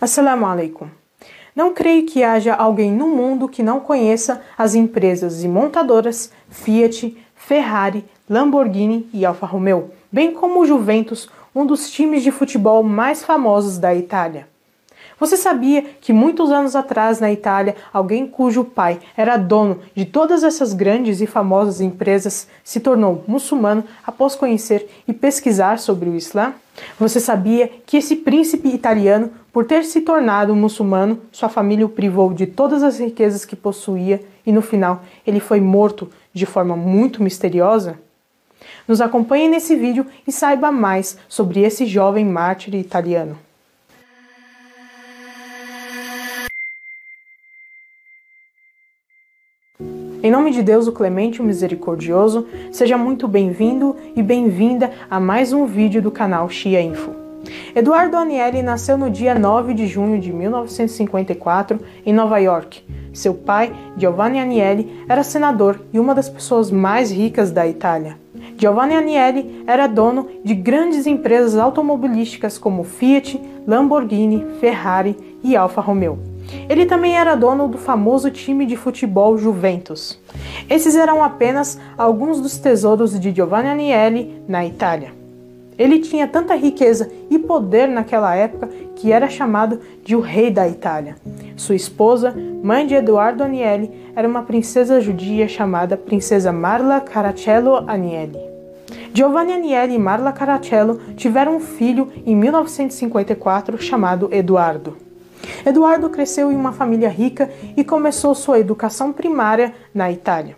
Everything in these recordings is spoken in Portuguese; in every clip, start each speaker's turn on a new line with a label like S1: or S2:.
S1: Assalamu alaikum. Não creio que haja alguém no mundo que não conheça as empresas e montadoras Fiat, Ferrari, Lamborghini e Alfa Romeo, bem como o Juventus, um dos times de futebol mais famosos da Itália. Você sabia que muitos anos atrás na Itália, alguém cujo pai era dono de todas essas grandes e famosas empresas se tornou muçulmano após conhecer e pesquisar sobre o Islã? Você sabia que esse príncipe italiano, por ter se tornado muçulmano, sua família o privou de todas as riquezas que possuía e no final ele foi morto de forma muito misteriosa? Nos acompanhe nesse vídeo e saiba mais sobre esse jovem mártir italiano. Em nome de Deus, o Clemente, o Misericordioso, seja muito bem-vindo e bem-vinda a mais um vídeo do canal Xia Info. Eduardo Anielli nasceu no dia 9 de junho de 1954 em Nova York. Seu pai, Giovanni Anielli, era senador e uma das pessoas mais ricas da Itália. Giovanni Anielli era dono de grandes empresas automobilísticas como Fiat, Lamborghini, Ferrari e Alfa Romeo. Ele também era dono do famoso time de futebol Juventus. Esses eram apenas alguns dos tesouros de Giovanni Agnelli na Itália. Ele tinha tanta riqueza e poder naquela época que era chamado de o rei da Itália. Sua esposa, mãe de Eduardo Agnelli, era uma princesa judia chamada Princesa Marla Caracello Agnelli. Giovanni Agnelli e Marla Caracello tiveram um filho em 1954 chamado Eduardo. Eduardo cresceu em uma família rica e começou sua educação primária na Itália.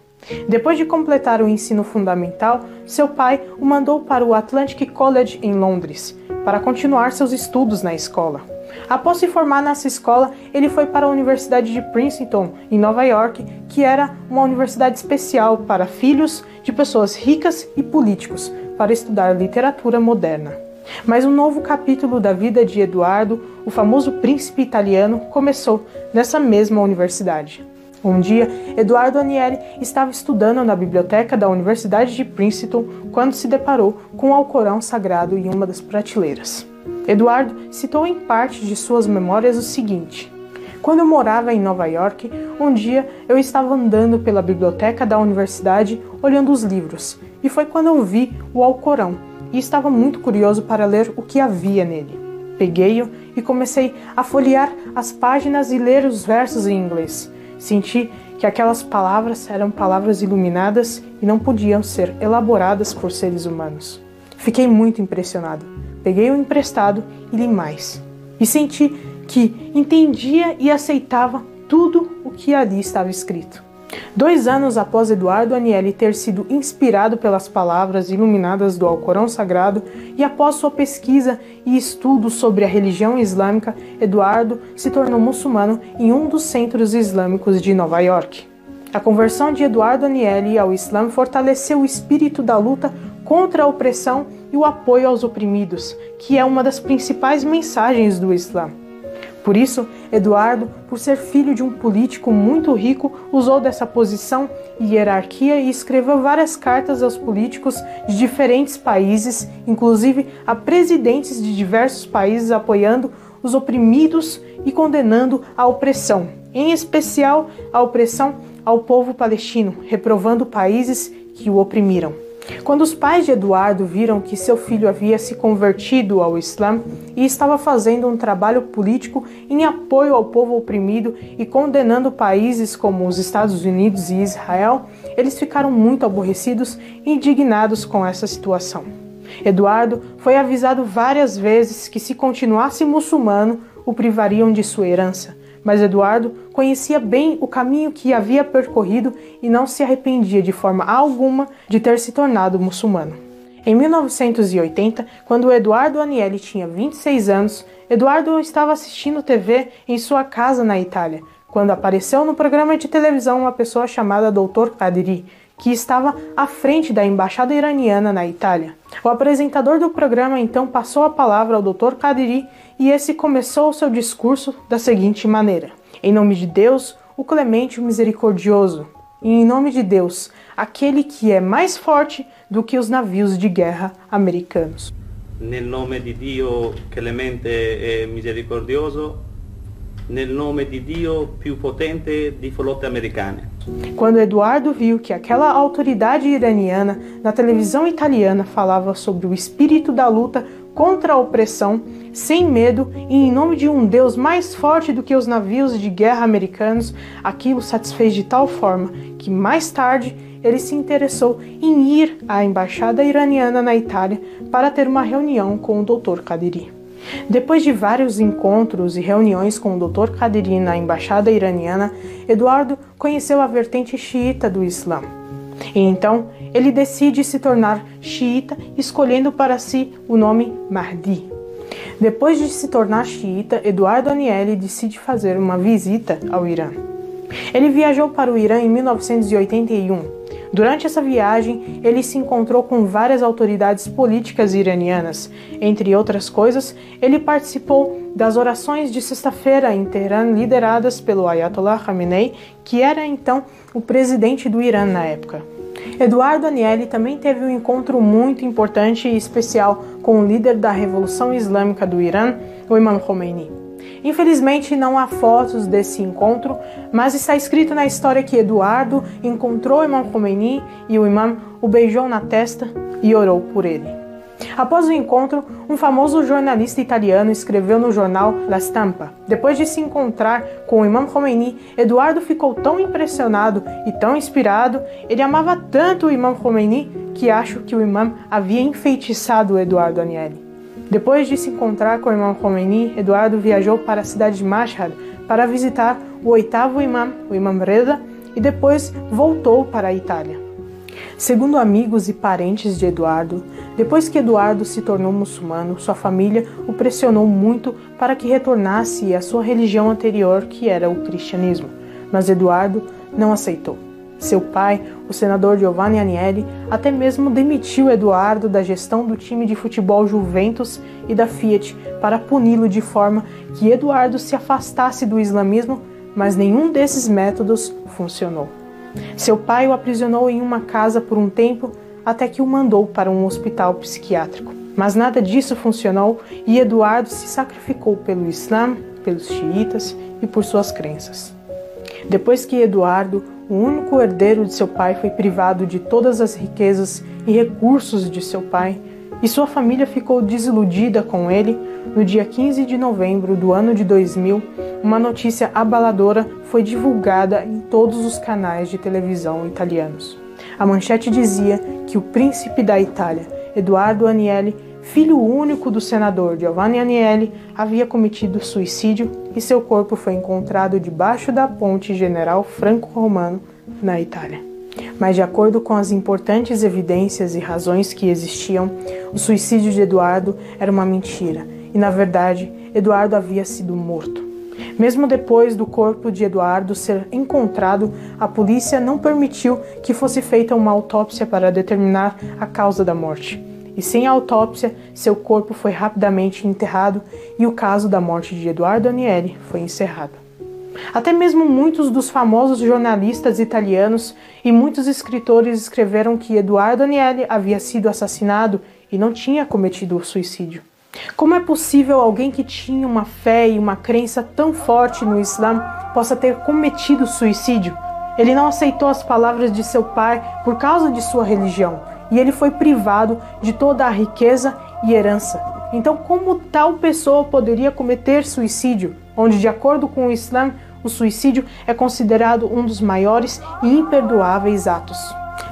S1: Depois de completar o ensino fundamental, seu pai o mandou para o Atlantic College em Londres, para continuar seus estudos na escola. Após se formar nessa escola, ele foi para a Universidade de Princeton, em Nova York, que era uma universidade especial para filhos de pessoas ricas e políticos, para estudar literatura moderna. Mas um novo capítulo da vida de Eduardo, o famoso príncipe italiano, começou nessa mesma universidade. Um dia, Eduardo Anieri estava estudando na biblioteca da Universidade de Princeton quando se deparou com o Alcorão Sagrado em uma das prateleiras. Eduardo citou em parte de suas memórias o seguinte: Quando eu morava em Nova York, um dia eu estava andando pela biblioteca da universidade olhando os livros, e foi quando eu vi o Alcorão e estava muito curioso para ler o que havia nele. Peguei-o e comecei a folhear as páginas e ler os versos em inglês. Senti que aquelas palavras eram palavras iluminadas e não podiam ser elaboradas por seres humanos. Fiquei muito impressionado. Peguei o emprestado e li mais. E senti que entendia e aceitava tudo o que ali estava escrito. Dois anos após Eduardo Anielli ter sido inspirado pelas palavras iluminadas do Alcorão Sagrado e após sua pesquisa e estudo sobre a religião islâmica, Eduardo se tornou muçulmano em um dos centros islâmicos de Nova York. A conversão de Eduardo Anielli ao Islã fortaleceu o espírito da luta contra a opressão e o apoio aos oprimidos, que é uma das principais mensagens do Islã. Por isso, Eduardo, por ser filho de um político muito rico, usou dessa posição e hierarquia e escreveu várias cartas aos políticos de diferentes países, inclusive a presidentes de diversos países apoiando os oprimidos e condenando a opressão, em especial a opressão ao povo palestino, reprovando países que o oprimiram. Quando os pais de Eduardo viram que seu filho havia se convertido ao Islã e estava fazendo um trabalho político em apoio ao povo oprimido e condenando países como os Estados Unidos e Israel, eles ficaram muito aborrecidos e indignados com essa situação. Eduardo foi avisado várias vezes que, se continuasse muçulmano, o privariam de sua herança mas Eduardo conhecia bem o caminho que havia percorrido e não se arrependia de forma alguma de ter se tornado muçulmano. Em 1980, quando Eduardo Anielli tinha 26 anos, Eduardo estava assistindo TV em sua casa na Itália, quando apareceu no programa de televisão uma pessoa chamada Dr. Kadiri, que estava à frente da embaixada iraniana na Itália. O apresentador do programa então passou a palavra ao Dr. Kadiri e esse começou o seu discurso da seguinte maneira: Em nome de Deus, o clemente o misericordioso, e em nome de Deus, aquele que é mais forte do que os navios de guerra americanos.
S2: Nel nome di Dio clemente e misericordioso, nel nome di Dio più potente di flotte americane.
S1: Quando Eduardo viu que aquela autoridade iraniana na televisão italiana falava sobre o espírito da luta contra a opressão, sem medo e em nome de um Deus mais forte do que os navios de guerra americanos, aquilo satisfez de tal forma que mais tarde ele se interessou em ir à embaixada iraniana na Itália para ter uma reunião com o Dr. Kadiri. Depois de vários encontros e reuniões com o Dr. Kadiri na embaixada iraniana, Eduardo conheceu a vertente xiita do Islã. E então ele decide se tornar xiita, escolhendo para si o nome Mahdi. Depois de se tornar xiita, Eduardo Anieli decide fazer uma visita ao Irã. Ele viajou para o Irã em 1981 Durante essa viagem, ele se encontrou com várias autoridades políticas iranianas. Entre outras coisas, ele participou das orações de sexta-feira em Teherã lideradas pelo Ayatollah Khamenei, que era então o presidente do Irã na época. Eduardo Anieli também teve um encontro muito importante e especial com o líder da Revolução Islâmica do Irã, o Imam Khomeini. Infelizmente não há fotos desse encontro, mas está escrito na história que Eduardo encontrou o Imam Khomeini e o imam o beijou na testa e orou por ele. Após o encontro, um famoso jornalista italiano escreveu no jornal La Stampa. Depois de se encontrar com o Imam Khomeini, Eduardo ficou tão impressionado e tão inspirado, ele amava tanto o Imam Khomeini que acho que o imam havia enfeitiçado Eduardo Anielli. Depois de se encontrar com o imam Khomeini, Eduardo viajou para a cidade de Mashhad para visitar o oitavo imam, o imam Reza, e depois voltou para a Itália. Segundo amigos e parentes de Eduardo, depois que Eduardo se tornou muçulmano, sua família o pressionou muito para que retornasse à sua religião anterior, que era o cristianismo, mas Eduardo não aceitou. Seu pai, o senador Giovanni Agnelli, até mesmo demitiu Eduardo da gestão do time de futebol Juventus e da Fiat para puni-lo de forma que Eduardo se afastasse do islamismo, mas nenhum desses métodos funcionou. Seu pai o aprisionou em uma casa por um tempo até que o mandou para um hospital psiquiátrico. Mas nada disso funcionou e Eduardo se sacrificou pelo Islã, pelos xiitas e por suas crenças. Depois que Eduardo o único herdeiro de seu pai foi privado de todas as riquezas e recursos de seu pai, e sua família ficou desiludida com ele. No dia 15 de novembro do ano de 2000, uma notícia abaladora foi divulgada em todos os canais de televisão italianos. A manchete dizia que o príncipe da Itália, Eduardo Agnelli, filho único do senador Giovanni Agnelli, havia cometido suicídio e seu corpo foi encontrado debaixo da ponte General Franco-Romano, na Itália. Mas, de acordo com as importantes evidências e razões que existiam, o suicídio de Eduardo era uma mentira e, na verdade, Eduardo havia sido morto. Mesmo depois do corpo de Eduardo ser encontrado, a polícia não permitiu que fosse feita uma autópsia para determinar a causa da morte e sem autópsia, seu corpo foi rapidamente enterrado e o caso da morte de Eduardo Anielli foi encerrado. Até mesmo muitos dos famosos jornalistas italianos e muitos escritores escreveram que Eduardo Anielli havia sido assassinado e não tinha cometido o suicídio. Como é possível alguém que tinha uma fé e uma crença tão forte no Islã possa ter cometido suicídio? Ele não aceitou as palavras de seu pai por causa de sua religião e ele foi privado de toda a riqueza e herança. Então, como tal pessoa poderia cometer suicídio, onde, de acordo com o Islã, o suicídio é considerado um dos maiores e imperdoáveis atos?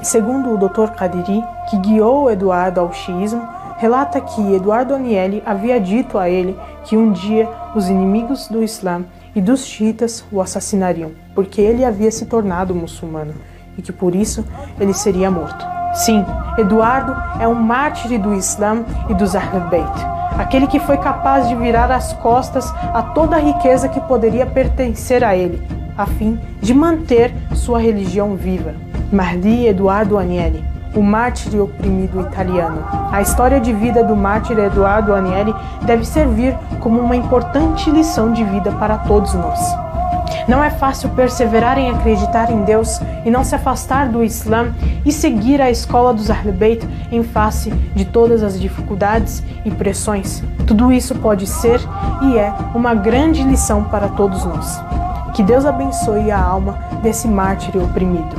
S1: Segundo o Dr. Kadiri, que guiou Eduardo ao xiismo, relata que Eduardo Anieli havia dito a ele que um dia os inimigos do Islã e dos xiitas o assassinariam, porque ele havia se tornado muçulmano e que por isso ele seria morto. Sim, Eduardo é um mártir do Islã e dos Ahlul Bayt, aquele que foi capaz de virar as costas a toda a riqueza que poderia pertencer a ele, a fim de manter sua religião viva. Mahdi Eduardo Agnelli, o mártir oprimido italiano. A história de vida do mártir Eduardo Agnelli deve servir como uma importante lição de vida para todos nós. Não é fácil perseverar em acreditar em Deus e não se afastar do Islã e seguir a escola dos Ahl Bayt em face de todas as dificuldades e pressões. Tudo isso pode ser e é uma grande lição para todos nós. Que Deus abençoe a alma desse mártir oprimido.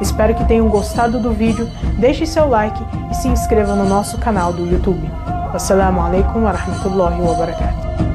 S1: Espero que tenham gostado do vídeo, deixe seu like e se inscreva no nosso canal do YouTube. Wassalamu alaikum wa rahmatullahi wa barakatuh.